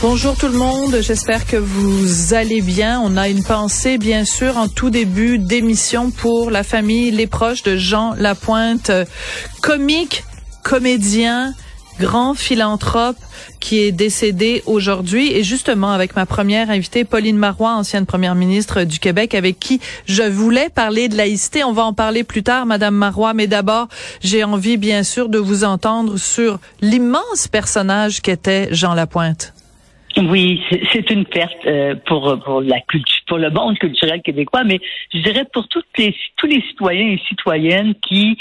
Bonjour tout le monde, j'espère que vous allez bien. On a une pensée bien sûr en tout début d'émission pour la famille, les proches de Jean Lapointe, comique, comédien, grand philanthrope qui est décédé aujourd'hui et justement avec ma première invitée Pauline Marois ancienne première ministre du Québec avec qui je voulais parler de laïcité on va en parler plus tard madame Marois mais d'abord j'ai envie bien sûr de vous entendre sur l'immense personnage qu'était Jean Lapointe. Oui, c'est une perte euh, pour pour la culture, pour le monde culturel québécois, mais je dirais pour toutes les tous les citoyens et citoyennes qui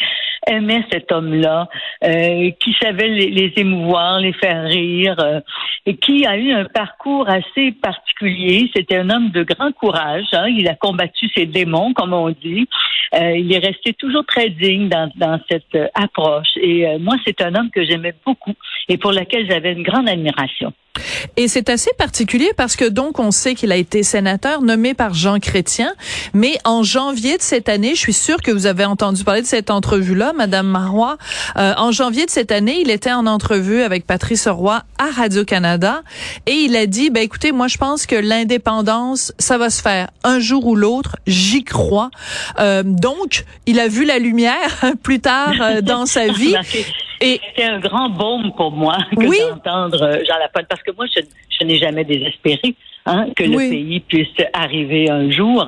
aimaient cet homme-là, euh, qui savait les, les, émouvoir, les faire rire, euh, et qui a eu un parcours assez particulier. C'était un homme de grand courage. Hein. Il a combattu ses démons, comme on dit. il est resté toujours très digne dans, dans cette approche. Et moi, c'est un homme que j'aimais beaucoup et pour lequel j'avais une grande admiration. Et c'est assez particulier parce que donc on sait qu'il a été sénateur nommé par Jean Chrétien, mais en janvier de cette année, je suis sûre que vous avez entendu parler de cette entrevue-là, Madame Marois. Euh, en janvier de cette année, il était en entrevue avec Patrice Roy à Radio Canada et il a dit, ben écoutez, moi je pense que l'indépendance, ça va se faire un jour ou l'autre, j'y crois. Euh, donc, il a vu la lumière plus tard euh, dans sa vie. Et c'était un grand baume pour moi que oui. d'entendre euh, Jean Lapointe, parce que moi, je, je n'ai jamais désespéré hein, que le pays puisse arriver un jour.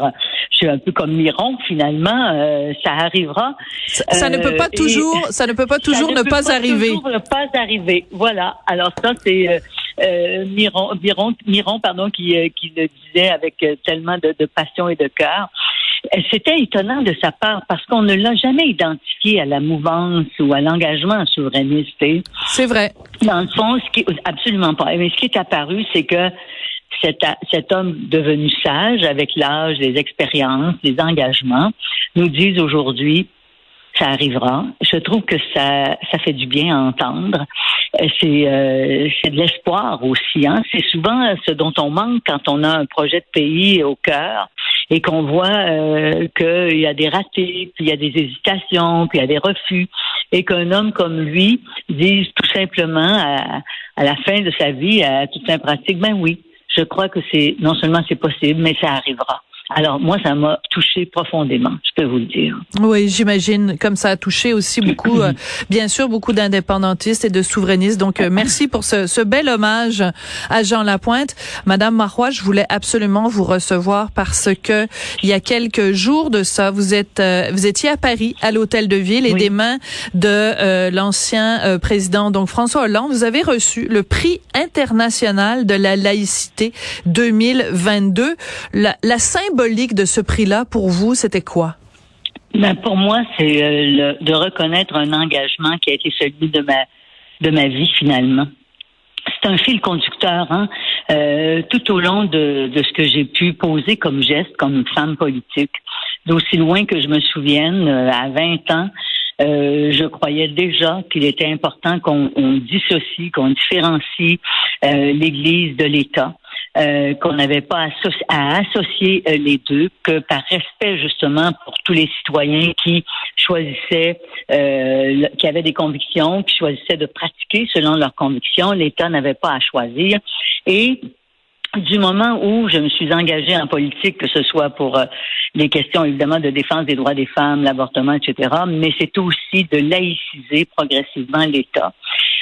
Je suis un peu comme Miron, finalement, euh, ça arrivera. Ça, ça ne peut pas toujours, ça ne peut pas toujours ne, ne pas, pas arriver. Toujours ne pas arriver. Voilà. Alors ça, c'est euh, euh, Miron, Miron, Miron, pardon, qui, euh, qui le disait avec tellement de, de passion et de cœur. C'était étonnant de sa part parce qu'on ne l'a jamais identifié à la mouvance ou à l'engagement souverainiste. C'est vrai. Dans le fond, ce qui absolument pas. Mais ce qui est apparu, c'est que cet, cet homme devenu sage avec l'âge, les expériences, les engagements, nous disent aujourd'hui ça arrivera. Je trouve que ça, ça fait du bien à entendre. C'est, euh, c'est de l'espoir aussi. Hein? C'est souvent ce dont on manque quand on a un projet de pays au cœur et qu'on voit euh, qu'il y a des ratés, puis il y a des hésitations, puis il y a des refus, et qu'un homme comme lui dise tout simplement à, la fin de sa vie, à toute pratique, ben oui, je crois que c'est non seulement c'est possible, mais ça arrivera. Alors moi, ça m'a touché profondément, je peux vous le dire. Oui, j'imagine, comme ça a touché aussi beaucoup, euh, bien sûr, beaucoup d'indépendantistes et de souverainistes. Donc, euh, merci pour ce, ce, bel hommage à Jean Lapointe. Madame Marois, je voulais absolument vous recevoir parce que il y a quelques jours de ça, vous êtes, euh, vous étiez à Paris, à l'Hôtel de Ville, et Oui. des mains de l'ancien président, donc François Hollande, vous avez reçu le prix international de la laïcité 2022. La, la symbolique de ce prix-là, pour vous, c'était quoi? Ben, pour moi, c'est euh, de reconnaître un engagement qui a été celui de ma de ma vie finalement. C'est un fil conducteur, hein, euh, tout au long de, de ce que j'ai pu poser comme geste, comme femme politique. D'aussi loin que je me souvienne, euh, à 20 ans, je croyais déjà qu'il était important qu'on on dissocie, qu'on différencie l'Église de l'État. Euh, qu'on n'avait pas à associer euh, les deux, que par respect justement pour tous les citoyens qui choisissaient, euh, qui avaient des convictions, qui choisissaient de pratiquer selon leurs convictions, l'État n'avait pas à choisir. Et du moment où je me suis engagée en politique, que ce soit pour euh, les questions évidemment de défense des droits des femmes, l'avortement, etc., mais c'est aussi de laïciser progressivement l'État.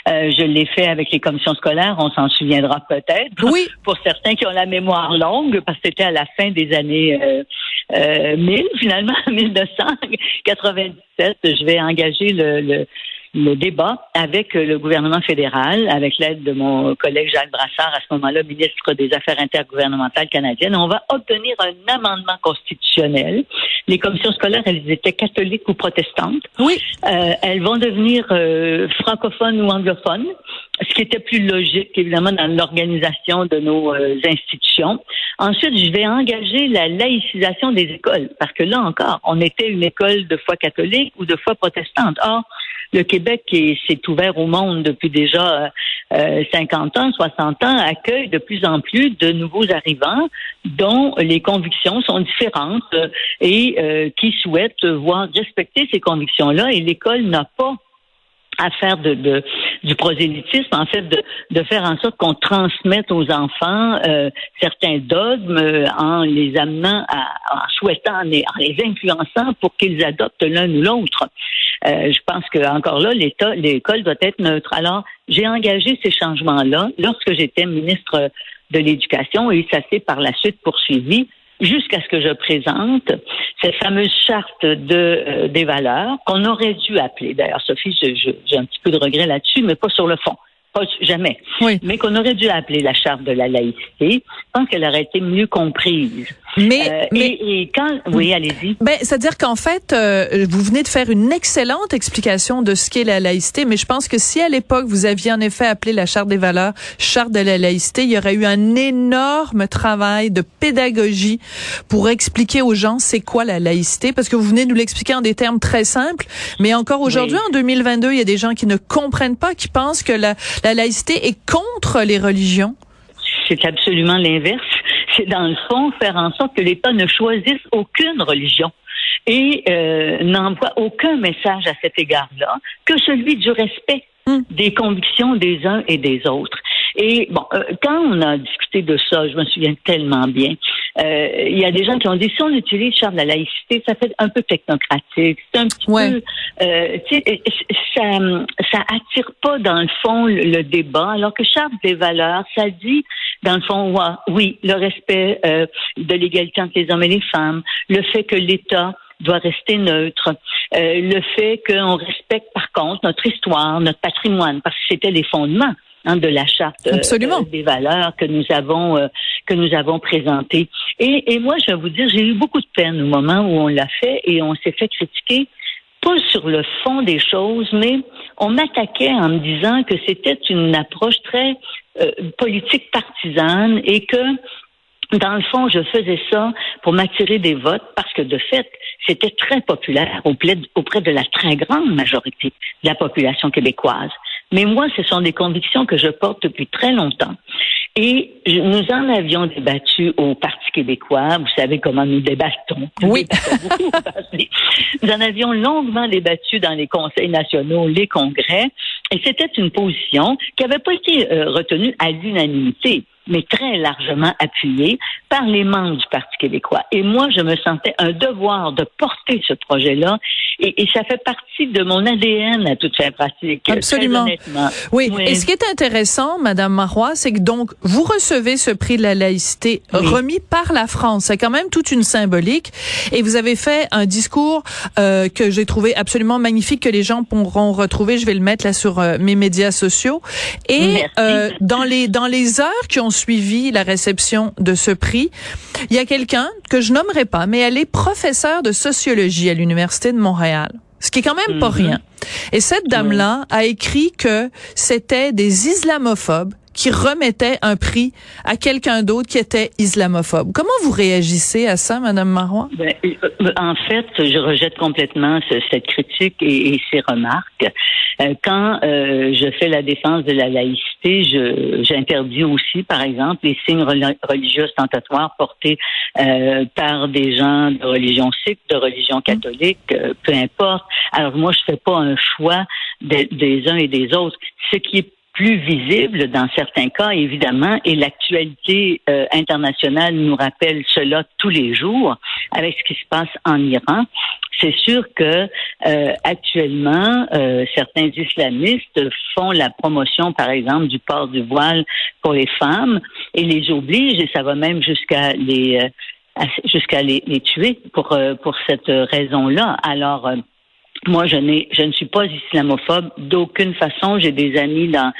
Euh, je l'ai fait avec les commissions scolaires, on s'en souviendra peut-être. Oui. Pour certains qui ont la mémoire longue, parce que c'était à la fin des années euh, euh, 1000, finalement, 1997, je vais engager le, le, le débat avec le gouvernement fédéral, avec l'aide de mon collègue Jacques Brassard, à ce moment-là ministre des Affaires intergouvernementales canadiennes. On va obtenir un amendement constitutionnel. Les commissions scolaires, elles étaient catholiques ou protestantes. Oui. Euh, elles vont devenir euh, francophones ou anglophones, ce qui était plus logique, évidemment, dans l'organisation de nos euh, institutions. Ensuite, je vais engager la laïcisation des écoles, parce que là encore, on était une école de foi catholique ou de foi protestante. Or, le Québec, qui s'est ouvert au monde depuis déjà euh, 50 ans, 60 ans, accueille de plus en plus de nouveaux arrivants dont les convictions sont différentes euh, et euh, qui souhaitent voir respecter ces convictions-là. Et l'école n'a pas à faire de, de, du prosélytisme, en fait, de, de faire en sorte qu'on transmette aux enfants euh, certains dogmes euh, en les amenant, à, en souhaitant, en les, en les influençant pour qu'ils adoptent l'un ou l'autre. Euh, je pense que encore là, l'État, l'école doit être neutre. Alors, j'ai engagé ces changements-là lorsque j'étais ministre de l'Éducation et ça s'est par la suite poursuivi jusqu'à ce que je présente cette fameuse charte de euh, des valeurs qu'on aurait dû appeler. D'ailleurs, Sophie, je- je- j'ai un petit peu de regret là-dessus, mais pas sur le fond. Pas, jamais. Oui. Mais qu'on aurait dû appeler la charte de la laïcité. Je pense qu'elle aurait été mieux comprise. Mais, Euh, mais et, et quand, oui, allez-y. Ben, c'est-à-dire qu'en fait, euh, vous venez de faire une excellente explication de ce qu'est la laïcité, mais je pense que si à l'époque vous aviez en effet appelé la charte des valeurs charte de la laïcité, il y aurait eu un énorme travail de pédagogie pour expliquer aux gens c'est quoi la laïcité, parce que vous venez de nous l'expliquer en des termes très simples, mais encore aujourd'hui, en 2022, il y a des gens qui ne comprennent pas, qui pensent que la, la laïcité est contre les religions. C'est absolument l'inverse. C'est dans le fond faire en sorte que l'État ne choisisse aucune religion et euh, n'envoie aucun message à cet égard-là que celui du respect Mm. des convictions des uns et des autres. Et bon, euh, quand on a discuté de ça, je me souviens tellement bien, euh, il y a des gens qui ont dit si on utilise Charles de la laïcité, ça fait un peu technocratique, c'est un petit Ouais. peu, euh, ça, ça attire pas dans le fond le, le débat, alors que Charles des valeurs, ça dit dans le fond, oui, le respect euh, de l'égalité entre les hommes et les femmes, le fait que l'État doit rester neutre, euh, le fait qu'on respecte par contre notre histoire, notre patrimoine, parce que c'était les fondements hein, de la charte euh, Absolument. euh, des valeurs que nous avons euh, que nous avons présentées. Et, et moi, je vais vous dire, j'ai eu beaucoup de peine au moment où on l'a fait et on s'est fait critiquer pas sur le fond des choses, mais on m'attaquait en me disant que c'était une approche très euh, politique partisane et que dans le fond, je faisais ça pour m'attirer des votes parce que de fait, c'était très populaire auprès de, la très grande majorité de la population québécoise. Mais moi, ce sont des convictions que je porte depuis très longtemps. Et nous en avions débattu au Parti québécois. Vous savez comment nous débattons. Oui. Nous en avions longuement débattu dans les conseils nationaux, les congrès. Et c'était une position qui n'avait pas été euh, retenue à l'unanimité mais très largement appuyée par les membres du Parti québécois. Et moi, je me sentais un devoir de porter ce projet-là, et, et ça fait partie de mon ADN à toute fin pratique. Absolument. Oui. Et ce qui est intéressant, Madame Marois, c'est que donc vous recevez ce prix de la laïcité Oui. remis par la France. C'est quand même toute une symbolique. Et vous avez fait un discours euh, que j'ai trouvé absolument magnifique que les gens pourront retrouver. Je vais le mettre là sur euh, mes médias sociaux. Et euh, dans les dans les heures qui ont suivi la réception de ce prix, il y a quelqu'un que je nommerai pas, mais elle est professeure de sociologie à l'université de Montréal. Ce qui est quand même pas Mhm. rien. Et cette dame-là a écrit que c'était des islamophobes qui remettait un prix à quelqu'un d'autre qui était islamophobe. Comment vous réagissez à ça, Madame Marois? Ben, euh, en fait, je rejette complètement ce, cette critique et, ces remarques. Euh, quand euh, je fais la défense de la laïcité, j'interdis aussi, par exemple, les signes religieux ostentatoires portés par des gens de religion sikh, de religion catholique, peu importe. Alors moi, je fais pas un choix des uns et des autres. Ce qui est plus visible dans certains cas, évidemment, et l'actualité euh, internationale nous rappelle cela tous les jours avec ce qui se passe en Iran. C'est sûr que euh, actuellement, euh, certains islamistes font la promotion, par exemple, du port du voile pour les femmes et les obligent, et ça va même jusqu'à les jusqu'à les, les, tuer pour pour cette raison-là. Alors moi, je, n'ai, je ne suis pas islamophobe d'aucune façon. J'ai des amis dans,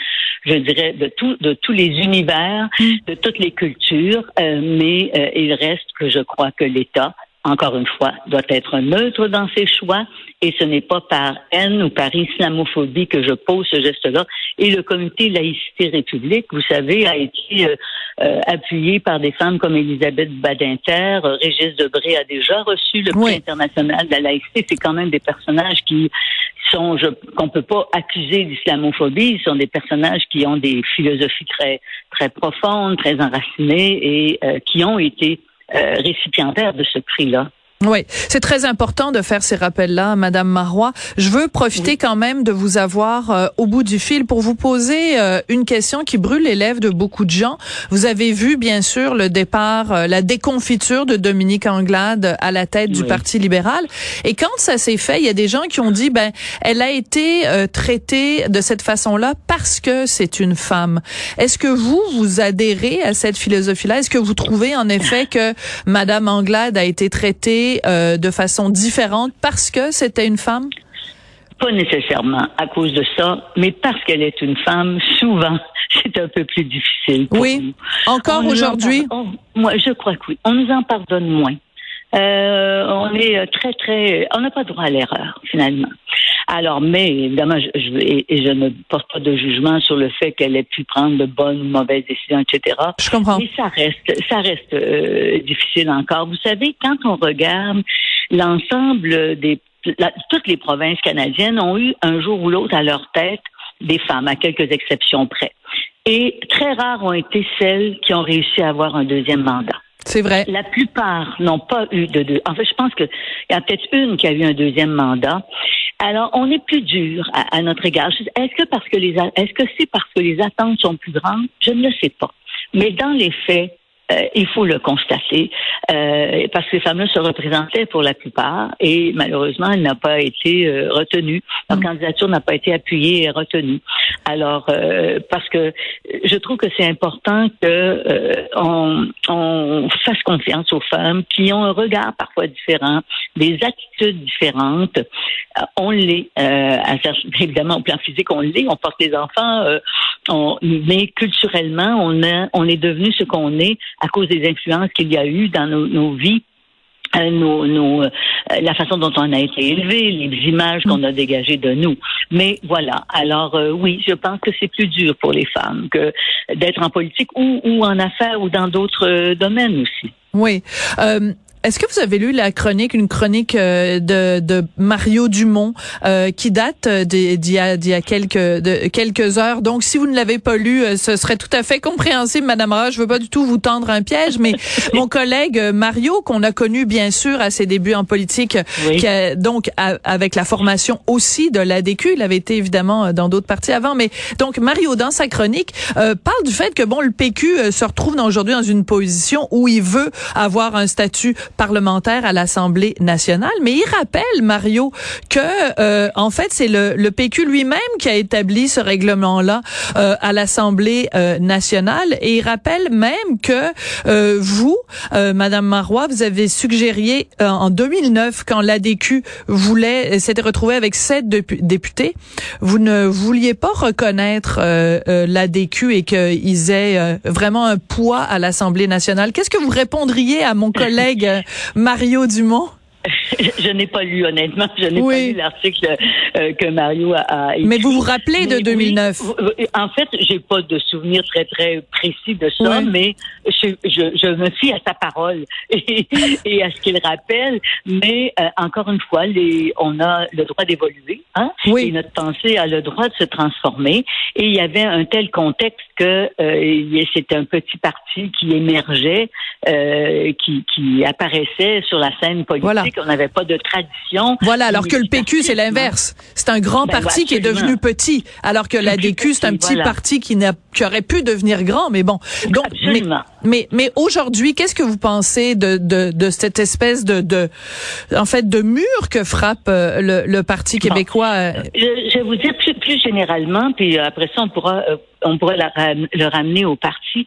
je dirais, de, tout, de tous les univers, mm. de toutes les cultures, euh, mais euh, il reste que je crois que l'État encore une fois, doit être neutre dans ses choix et ce n'est pas par haine ou par islamophobie que je pose ce geste-là. Et le comité laïcité république, vous savez, a été euh, euh, appuyé par des femmes comme Elisabeth Badinter, Régis Debré a déjà reçu le prix international de la laïcité. C'est quand même des personnages qui sont, qu'on peut pas accuser d'islamophobie. Ce sont des personnages qui ont des philosophies très très profondes, très enracinées et euh, qui ont été récipiendaire de ce prix-là. Oui, c'est très important de faire ces rappels-là, Madame Marois. Je veux profiter quand même de vous avoir euh, au bout du fil pour vous poser euh, une question qui brûle les lèvres de beaucoup de gens. Vous avez vu, bien sûr, le départ, euh, la déconfiture de Dominique Anglade à la tête du Parti libéral. Et quand ça s'est fait, il y a des gens qui ont dit, ben, elle a été traitée de cette façon-là parce que c'est une femme. Est-ce que vous, vous adhérez à cette philosophie-là? Est-ce que vous trouvez, en effet, que Madame Anglade a été traitée euh, de façon différente parce que c'était une femme? Pas nécessairement à cause de ça, mais parce qu'elle est une femme, souvent, c'est un peu plus difficile. Pour oui, encore aujourd'hui? Moi, je crois que oui. On nous en pardonne moins. Euh, on est très, très. On n'a pas droit à l'erreur, finalement. Alors, mais évidemment, je, je, et, je ne porte pas de jugement sur le fait qu'elle ait pu prendre de bonnes ou mauvaises décisions, etc. Je comprends. Mais ça reste, ça reste euh, difficile encore. Vous savez, quand on regarde l'ensemble des toutes les provinces canadiennes ont eu un jour ou l'autre à leur tête des femmes, à quelques exceptions près. Et très rares ont été celles qui ont réussi à avoir un deuxième mandat. C'est vrai. La plupart n'ont pas eu de deux. En fait, je pense qu'il y a peut-être une qui a eu un deuxième mandat. Alors, on est plus dur à, notre égard. Est-ce que parce que les est-ce que c'est parce que les attentes sont plus grandes? Je ne le sais pas. Mais dans les faits, euh, il faut le constater, euh, parce que ces femmes-là se représentaient pour la plupart et malheureusement, elle n'a pas été euh, retenue. Leur mm. candidature n'a pas été appuyée et retenue. Alors, euh, parce que je trouve que c'est important que on, on, fasse confiance aux femmes qui ont un regard parfois différent, des attitudes différentes. on l'est, évidemment au plan physique, on l'est, on porte les enfants, on, mais culturellement, on, a, on est devenu ce qu'on est à cause des influences qu'il y a eu dans nos, vies. Euh, euh, la façon dont on a été élevé, les images qu'on a dégagées de nous. Mais voilà. Alors euh, oui, je pense que c'est plus dur pour les femmes que d'être en politique ou en affaires ou dans d'autres domaines aussi. Oui. Est-ce que vous avez lu la chronique, une chronique euh, de, de Mario Dumont euh, qui date euh, d'il y, a quelques, de, quelques heures? Donc, si vous ne l'avez pas lu, ce serait tout à fait compréhensible, Madame Roche. Je veux pas du tout vous tendre un piège, mais mon collègue Mario, qu'on a connu bien sûr à ses débuts en politique, qui a, donc avec la formation aussi de l'ADQ, il avait été évidemment dans d'autres partis avant, mais donc Mario, dans sa chronique, parle du fait que bon, le PQ se retrouve aujourd'hui dans une position où il veut avoir un statut parlementaire à l'Assemblée nationale. Mais il rappelle, Mario, que euh, en fait, c'est le, le PQ lui-même qui a établi ce règlement-là euh, à l'Assemblée euh, nationale. Et il rappelle même que vous, Madame Marois, vous avez suggéré en 2009, quand l'ADQ voulait s'était retrouvé avec sept députés, vous ne vouliez pas reconnaître l'ADQ et qu'ils aient vraiment un poids à l'Assemblée nationale. Qu'est-ce que vous répondriez à mon collègue Mario Dumont? je n'ai pas lu, honnêtement. Je n'ai Oui. pas lu l'article euh, que Mario a, a écrit. Mais vous vous rappelez de Mais 2009? oui, euh, en fait, j'ai pas de souvenir très, très précis de ça, Oui. mais je, je, je me fie à sa parole et, et à ce qu'il rappelle. Mais euh, encore une fois, les, on a le droit d'évoluer. Hein? Oui. Et notre pensée a le droit de se transformer. Et il y avait un tel contexte que euh, c'était un petit parti qui émergeait, euh, qui, qui apparaissait sur la scène politique. Voilà. On n'avait pas de tradition. Voilà, alors que le PQ, c'est l'inverse. C'est un grand Ben, parti qui est devenu petit, alors que Plus l'ADQ, c'est un petit, voilà. parti qui, n'a, qui aurait pu devenir grand, mais bon. Donc, mais, Absolument. mais, mais aujourd'hui, qu'est-ce que vous pensez de, de, de cette espèce de, de, en fait, de mur que frappe euh, le, le Parti Bon. québécois? euh, Je, je vais vous dire plus, plus généralement, puis après ça, on pourra, euh, on pourra la le ramener au parti.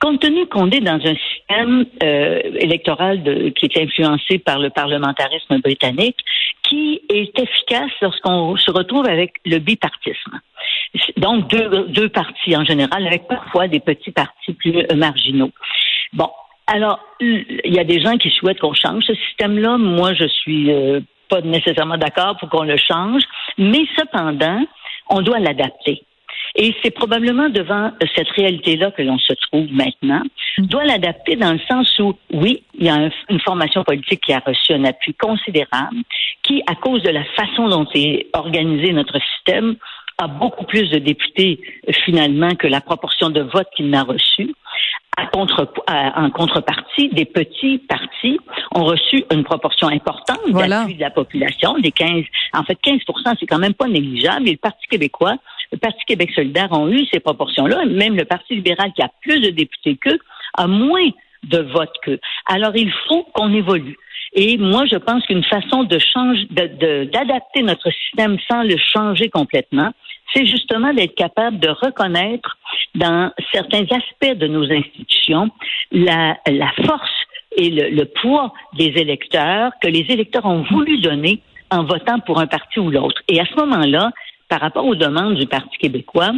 Compte tenu qu'on est dans un système euh, électoral de- qui est influencé par le parlementarisme britannique, qui est efficace lorsqu'on se retrouve avec le bipartisme. Donc, deux, deux partis en général, avec parfois des petits partis plus euh, marginaux. Bon, alors, il y a des gens qui souhaitent qu'on change ce système-là. Moi, je suis euh, pas nécessairement d'accord pour qu'on le change, mais cependant, on doit l'adapter. Et c'est probablement devant cette réalité-là que l'on se trouve maintenant. On doit l'adapter dans le sens où, oui, il y a un- une formation politique qui a reçu un appui considérable, qui, à cause de la façon dont est organisé notre système, a beaucoup plus de députés euh, finalement que la proportion de votes qu'il n'a reçu. À contre, à- en contrepartie, des petits partis ont reçu une proportion importante Voilà. d'appui de la population, des 15, en fait 15 c'est quand même pas négligeable. Et le Parti québécois, le Parti Québec solidaire ont eu ces proportions-là. Même le Parti libéral, qui a plus de députés qu'eux, a moins de votes qu'eux. Alors, il faut qu'on évolue. Et moi, je pense qu'une façon de changer, d'adapter notre système sans le changer complètement, c'est justement d'être capable de reconnaître dans certains aspects de nos institutions la, force et le poids des électeurs que les électeurs ont voulu donner en votant pour un parti ou l'autre. Et à ce moment-là, par rapport aux demandes du Parti québécois,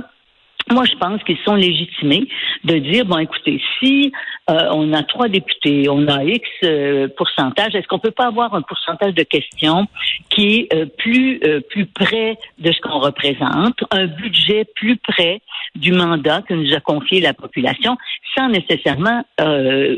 moi, je pense qu'ils sont légitimés de dire, bon, écoutez, si euh, on a trois députés, on a X euh, pourcentage, est-ce qu'on peut pas avoir un pourcentage de questions qui est euh, plus euh, plus près de ce qu'on représente, un budget plus près du mandat que nous a confié la population, sans nécessairement euh,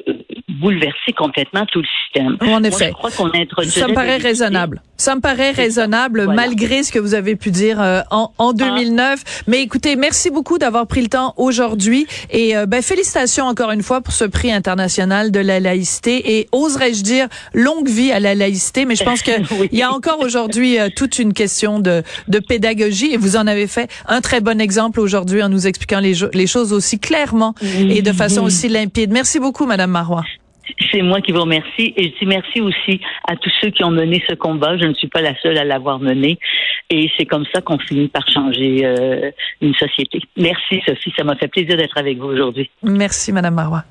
bouleverser complètement tout le système? En Moi, effet. je crois qu'on introduirait Ça me paraît raisonnable. Ça me paraît raisonnable Voilà. malgré ce que vous avez pu dire euh, en, en 2009. Mais écoutez, merci beaucoup d'avoir pris le temps aujourd'hui et euh, ben, félicitations encore une fois pour ce prix international de la laïcité et oserais-je dire longue vie à la laïcité? Mais je pense que Oui. il y a encore aujourd'hui euh, toute une question de, de pédagogie et vous en avez fait un très bon exemple aujourd'hui en nous expliquant les choses aussi clairement et de façon aussi limpide. Merci beaucoup, Madame Marois. C'est moi qui vous remercie et je dis merci aussi à tous ceux qui ont mené ce combat. Je ne suis pas la seule à l'avoir mené et c'est comme ça qu'on finit par changer euh, une société. Merci Sophie, ça m'a fait plaisir d'être avec vous aujourd'hui. Merci, Madame Marois.